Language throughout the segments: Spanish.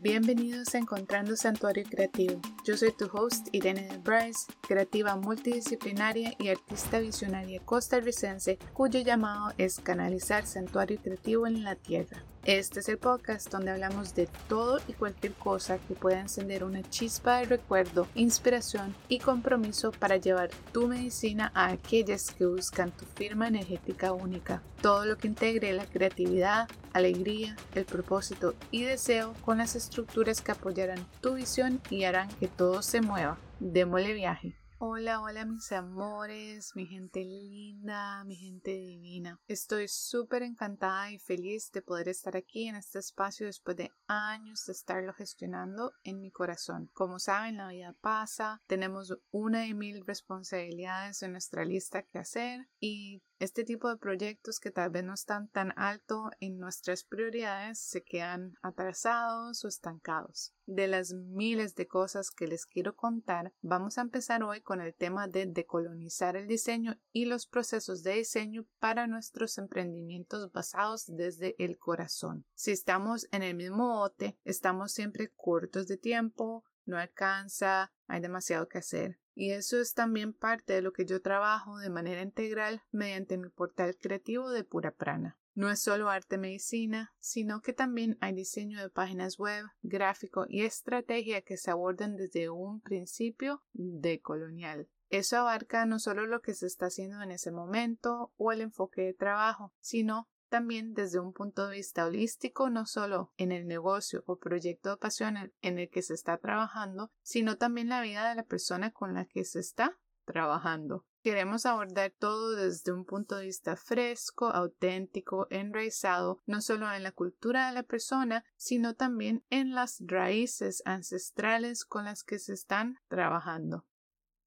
Bienvenidos a Encontrando Santuario Creativo. Yo soy tu host Irene de Bryce, creativa multidisciplinaria y artista visionaria costarricense cuyo llamado es canalizar santuario creativo en la tierra. Este es el podcast donde hablamos de todo y cualquier cosa que pueda encender una chispa de recuerdo, inspiración y compromiso para llevar tu medicina a aquellas que buscan tu firma energética única. Todo lo que integre la creatividad, alegría, el propósito y deseo con las estructuras que apoyarán tu visión y harán que todo se mueva. Démosle viaje. Hola, hola mis amores, mi gente linda, mi gente divina. Estoy súper encantada y feliz de poder estar aquí en este espacio después de años de estarlo gestionando en mi corazón. Como saben, la vida pasa, tenemos una y mil responsabilidades en nuestra lista que hacer y este tipo de proyectos que tal vez no están tan alto en nuestras prioridades se quedan atrasados o estancados. De las miles de cosas que les quiero contar, vamos a empezar hoy con el tema de decolonizar el diseño y los procesos de diseño para nuestros emprendimientos basados desde el corazón. Si estamos en el mismo bote, estamos siempre cortos de tiempo, no alcanza, hay demasiado que hacer. Y eso es también parte de lo que yo trabajo de manera integral mediante mi portal creativo de Pura Prana. No es solo arte medicina, sino que también hay diseño de páginas web, gráfico y estrategia que se abordan desde un principio de colonial. Eso abarca no solo lo que se está haciendo en ese momento o el enfoque de trabajo, sino también desde un punto de vista holístico, no solo en el negocio o proyecto de pasión en el que se está trabajando, sino también la vida de la persona con la que se está trabajando. Queremos abordar todo desde un punto de vista fresco, auténtico, enraizado, no solo en la cultura de la persona, sino también en las raíces ancestrales con las que se están trabajando.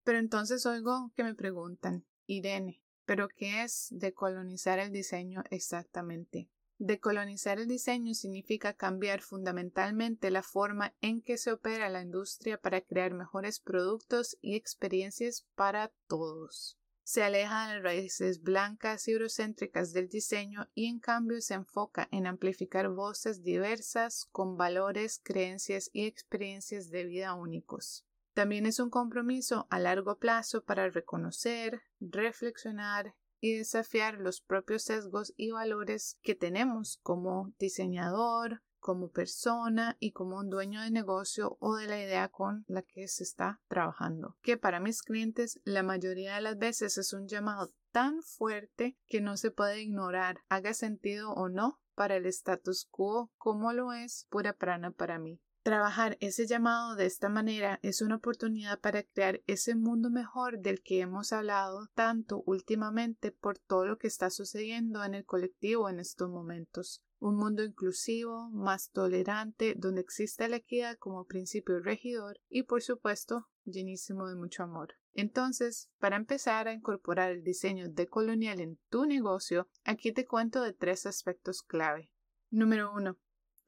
Pero entonces oigo que me preguntan, Irene, pero, ¿qué es decolonizar el diseño exactamente? Decolonizar el diseño significa cambiar fundamentalmente la forma en que se opera la industria para crear mejores productos y experiencias para todos. Se aleja de las raíces blancas y eurocéntricas del diseño y en cambio se enfoca en amplificar voces diversas con valores, creencias y experiencias de vida únicos. También es un compromiso a largo plazo para reconocer, reflexionar y desafiar los propios sesgos y valores que tenemos como diseñador, como persona y como un dueño de negocio o de la idea con la que se está trabajando. Que para mis clientes la mayoría de las veces es un llamado tan fuerte que no se puede ignorar, haga sentido o no para el status quo como lo es pura prana para mí. Trabajar ese llamado de esta manera es una oportunidad para crear ese mundo mejor del que hemos hablado tanto últimamente por todo lo que está sucediendo en el colectivo en estos momentos. Un mundo inclusivo, más tolerante, donde exista la equidad como principio regidor y por supuesto llenísimo de mucho amor. Entonces, para empezar a incorporar el diseño decolonial en tu negocio, aquí te cuento de tres aspectos clave. Número uno,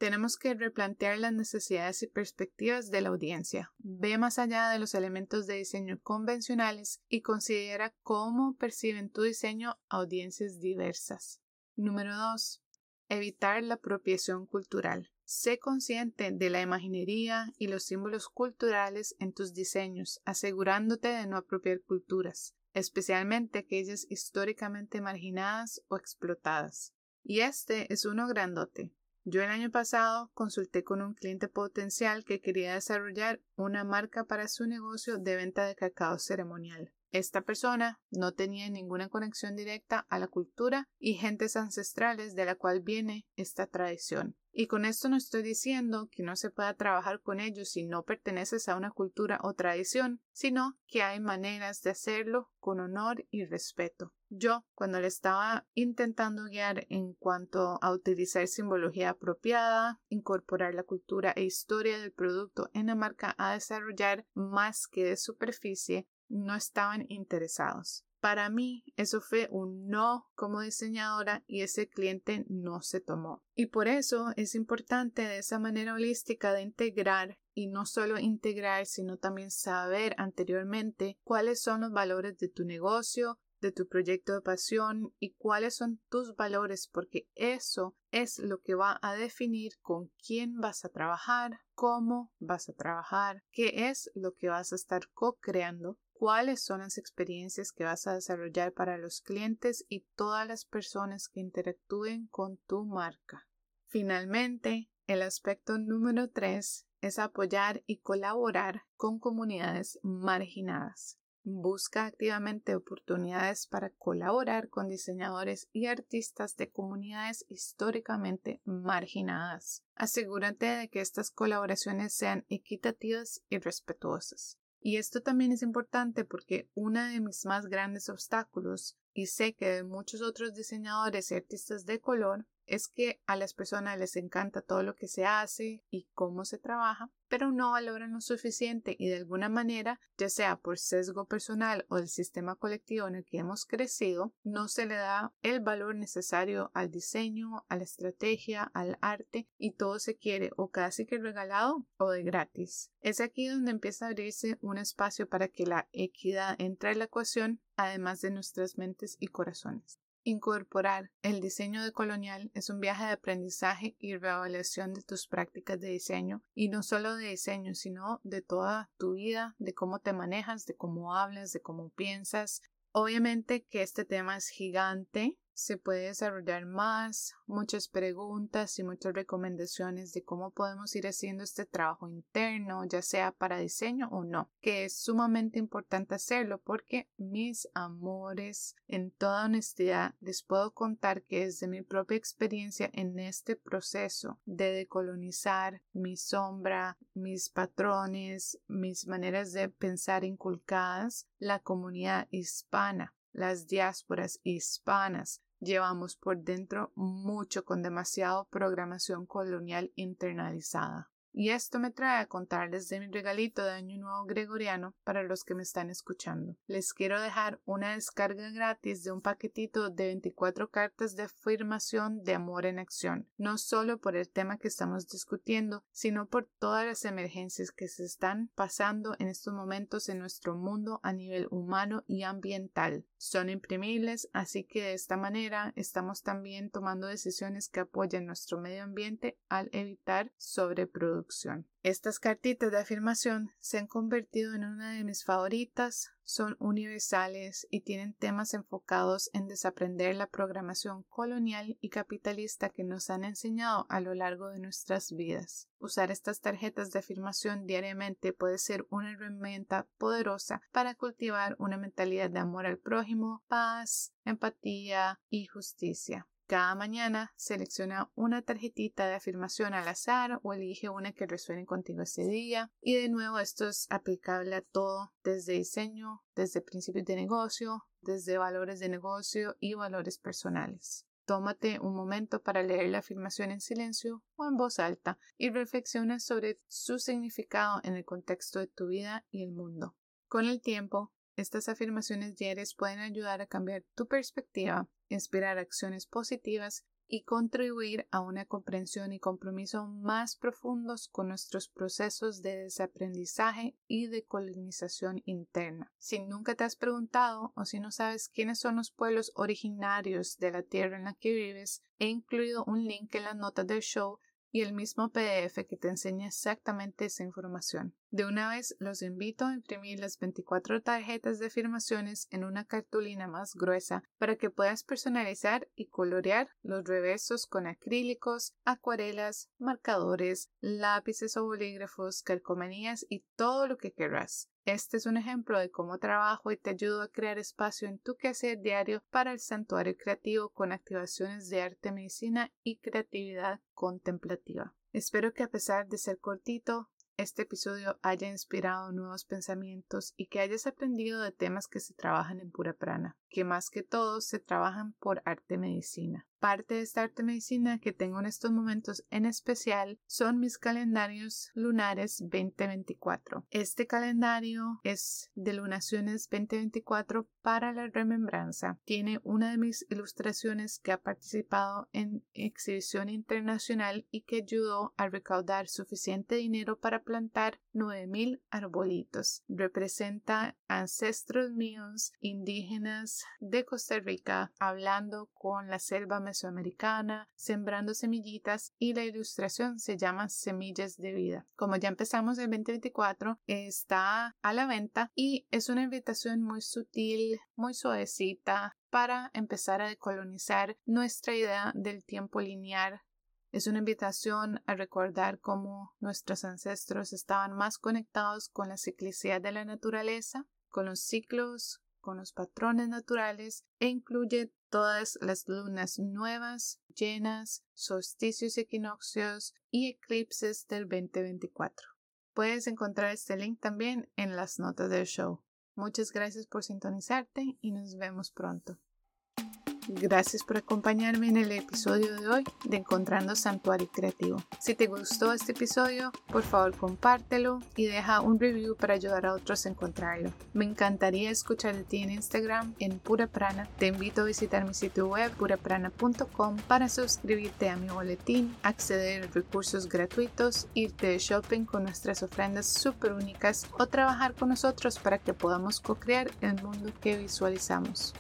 tenemos que replantear las necesidades y perspectivas de la audiencia. Ve más allá de los elementos de diseño convencionales y considera cómo perciben tu diseño audiencias diversas. Número 2. Evitar la apropiación cultural. Sé consciente de la imaginería y los símbolos culturales en tus diseños, asegurándote de no apropiar culturas, especialmente aquellas históricamente marginadas o explotadas. Y este es uno grandote. Yo el año pasado consulté con un cliente potencial que quería desarrollar una marca para su negocio de venta de cacao ceremonial. Esta persona no tenía ninguna conexión directa a la cultura y gentes ancestrales de la cual viene esta tradición. Y con esto no estoy diciendo que no se pueda trabajar con ellos si no perteneces a una cultura o tradición, sino que hay maneras de hacerlo con honor y respeto. Yo, cuando le estaba intentando guiar en cuanto a utilizar simbología apropiada, incorporar la cultura e historia del producto en la marca a desarrollar más que de superficie, no estaban interesados. Para mí eso fue un no como diseñadora y ese cliente no se tomó. Y por eso es importante de esa manera holística de integrar y no solo integrar, sino también saber anteriormente cuáles son los valores de tu negocio, de tu proyecto de pasión y cuáles son tus valores, porque eso es lo que va a definir con quién vas a trabajar, cómo vas a trabajar, qué es lo que vas a estar co-creando cuáles son las experiencias que vas a desarrollar para los clientes y todas las personas que interactúen con tu marca. Finalmente, el aspecto número 3 es apoyar y colaborar con comunidades marginadas. Busca activamente oportunidades para colaborar con diseñadores y artistas de comunidades históricamente marginadas. Asegúrate de que estas colaboraciones sean equitativas y respetuosas. Y esto también es importante porque uno de mis más grandes obstáculos, y sé que de muchos otros diseñadores y artistas de color, es que a las personas les encanta todo lo que se hace y cómo se trabaja, pero no valoran lo suficiente y de alguna manera, ya sea por sesgo personal o del sistema colectivo en el que hemos crecido, no se le da el valor necesario al diseño, a la estrategia, al arte y todo se quiere o casi que regalado o de gratis. Es aquí donde empieza a abrirse un espacio para que la equidad entre en la ecuación además de nuestras mentes y corazones. Incorporar el diseño de colonial es un viaje de aprendizaje y reevaluación de tus prácticas de diseño y no solo de diseño, sino de toda tu vida, de cómo te manejas, de cómo hablas, de cómo piensas. Obviamente que este tema es gigante se puede desarrollar más, muchas preguntas y muchas recomendaciones de cómo podemos ir haciendo este trabajo interno, ya sea para diseño o no, que es sumamente importante hacerlo porque mis amores, en toda honestidad, les puedo contar que desde mi propia experiencia en este proceso de decolonizar mi sombra, mis patrones, mis maneras de pensar inculcadas, la comunidad hispana las diásporas hispanas llevamos por dentro mucho con demasiado programación colonial internalizada. Y esto me trae a contarles de mi regalito de Año Nuevo Gregoriano para los que me están escuchando. Les quiero dejar una descarga gratis de un paquetito de 24 cartas de afirmación de amor en acción, no solo por el tema que estamos discutiendo, sino por todas las emergencias que se están pasando en estos momentos en nuestro mundo a nivel humano y ambiental. Son imprimibles, así que de esta manera estamos también tomando decisiones que apoyen nuestro medio ambiente al evitar sobreproducción estas cartitas de afirmación se han convertido en una de mis favoritas, son universales y tienen temas enfocados en desaprender la programación colonial y capitalista que nos han enseñado a lo largo de nuestras vidas. Usar estas tarjetas de afirmación diariamente puede ser una herramienta poderosa para cultivar una mentalidad de amor al prójimo, paz, empatía y justicia. Cada mañana selecciona una tarjetita de afirmación al azar o elige una que resuene contigo ese día. Y de nuevo esto es aplicable a todo, desde diseño, desde principios de negocio, desde valores de negocio y valores personales. Tómate un momento para leer la afirmación en silencio o en voz alta y reflexiona sobre su significado en el contexto de tu vida y el mundo. Con el tiempo, estas afirmaciones diarias pueden ayudar a cambiar tu perspectiva inspirar acciones positivas y contribuir a una comprensión y compromiso más profundos con nuestros procesos de desaprendizaje y de colonización interna. Si nunca te has preguntado o si no sabes quiénes son los pueblos originarios de la tierra en la que vives, he incluido un link en las notas del show y el mismo PDF que te enseña exactamente esa información. De una vez los invito a imprimir las 24 tarjetas de afirmaciones en una cartulina más gruesa para que puedas personalizar y colorear los reversos con acrílicos, acuarelas, marcadores, lápices o bolígrafos, calcomanías y todo lo que querrás. Este es un ejemplo de cómo trabajo y te ayudo a crear espacio en tu quehacer diario para el santuario creativo con activaciones de arte, medicina y creatividad contemplativa. Espero que a pesar de ser cortito, este episodio haya inspirado nuevos pensamientos y que hayas aprendido de temas que se trabajan en pura prana, que más que todo se trabajan por arte medicina. Parte de esta arte medicina que tengo en estos momentos en especial son mis calendarios lunares 2024. Este calendario es de lunaciones 2024 para la remembranza. Tiene una de mis ilustraciones que ha participado en exhibición internacional y que ayudó a recaudar suficiente dinero para plantar 9000 arbolitos. Representa ancestros míos, indígenas, de Costa Rica, hablando con la selva mesoamericana, sembrando semillitas y la ilustración se llama Semillas de Vida. Como ya empezamos el 2024, está a la venta y es una invitación muy sutil, muy suavecita para empezar a decolonizar nuestra idea del tiempo lineal es una invitación a recordar cómo nuestros ancestros estaban más conectados con la ciclicidad de la naturaleza, con los ciclos, con los patrones naturales e incluye todas las lunas nuevas, llenas, solsticios, equinoccios y eclipses del 2024. Puedes encontrar este link también en las notas del show. Muchas gracias por sintonizarte y nos vemos pronto. Gracias por acompañarme en el episodio de hoy de Encontrando Santuario Creativo. Si te gustó este episodio, por favor compártelo y deja un review para ayudar a otros a encontrarlo. Me encantaría escuchar de ti en Instagram en Pura Prana. Te invito a visitar mi sitio web puraprana.com para suscribirte a mi boletín, acceder a recursos gratuitos, irte de shopping con nuestras ofrendas súper únicas o trabajar con nosotros para que podamos co-crear el mundo que visualizamos.